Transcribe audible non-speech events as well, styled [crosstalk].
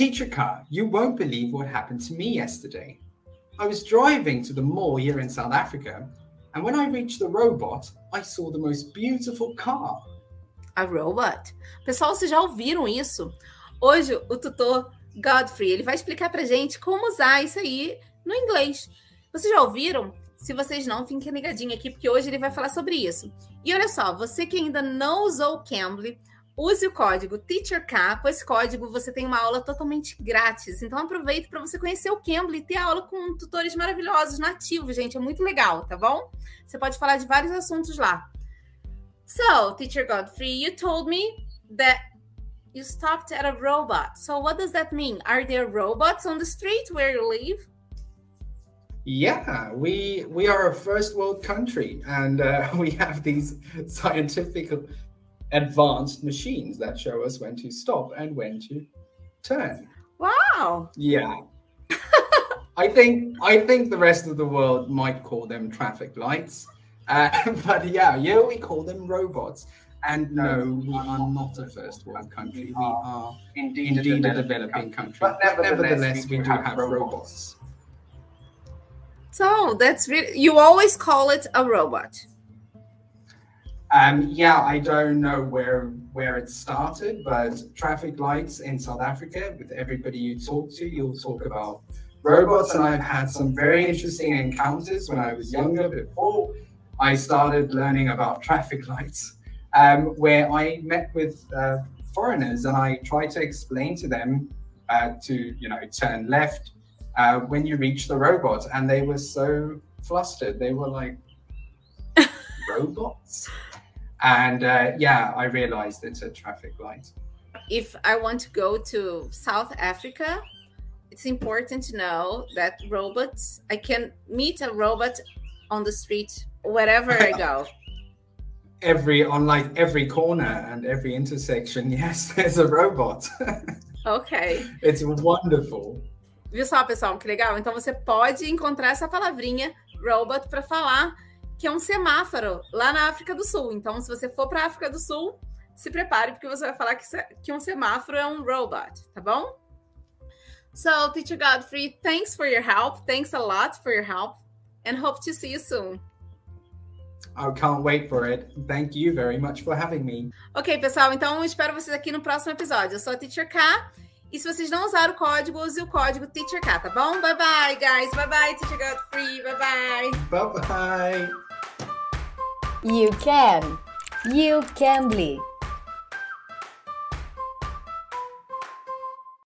Teacher Car, you won't believe what happened to me yesterday. I was driving to the mall here in South Africa, and when I reached the robot, I saw the most beautiful car. A robot. Pessoal, vocês já ouviram isso? Hoje o tutor Godfrey, ele vai explicar pra gente como usar isso aí no inglês. Vocês já ouviram? Se vocês não, fiquem ligadinhos aqui, porque hoje ele vai falar sobre isso. E olha só, você que ainda não usou o Cambly, use o código TEACHERK. Com esse código você tem uma aula totalmente grátis. Então aproveite para você conhecer o Cambly e ter aula com tutores maravilhosos nativos, gente. É muito legal, tá bom? Você pode falar de vários assuntos lá. So, Teacher Godfrey, you told me that you stopped at a robot. So what does that mean? Are there robots on the street where you live? Yeah, we we are a first world country, and uh, [laughs] we have these scientific advanced machines that show us when to stop and when to turn. Wow. Yeah. [laughs] I think I think the rest of the world might call them traffic lights, uh, [laughs] but yeah, yeah, we call them robots. And no, we are not a first world country. We are indeed, indeed a developing country. But nevertheless, we do have robots. So that's really you always call it a robot. Um, yeah, I don't know where where it started, but traffic lights in South Africa, with everybody you talk to, you'll talk about robots, and I've had some very interesting encounters when I was younger. Before I started learning about traffic lights, um, where I met with uh, foreigners and I tried to explain to them uh, to you know turn left uh, when you reach the robot, and they were so flustered. They were like [laughs] robots. And uh, yeah, I realized it's a traffic light. If I want to go to South Africa, it's important to know that robots, I can meet a robot on the street wherever I go. [laughs] every on like every corner and every intersection, [laughs] yes, there's a robot. [laughs] ok. It's wonderful. Viu só, pessoal, que legal? Então você pode encontrar essa palavrinha robot para falar que é um semáforo lá na África do Sul. Então, se você for para a África do Sul, se prepare, porque você vai falar que, que um semáforo é um robot, tá bom? So, Teacher Godfrey, thanks for your help. Thanks a lot for your help. And hope to see you soon. I can't wait for it. Thank you very much for having me. Ok, pessoal, então espero vocês aqui no próximo episódio. Eu sou a Teacher K. E se vocês não usaram o código, use o código TEACHERK, tá bom? Bye bye, guys. Bye bye, Teacher Godfrey. Bye bye. Bye bye. You can. You can bleed.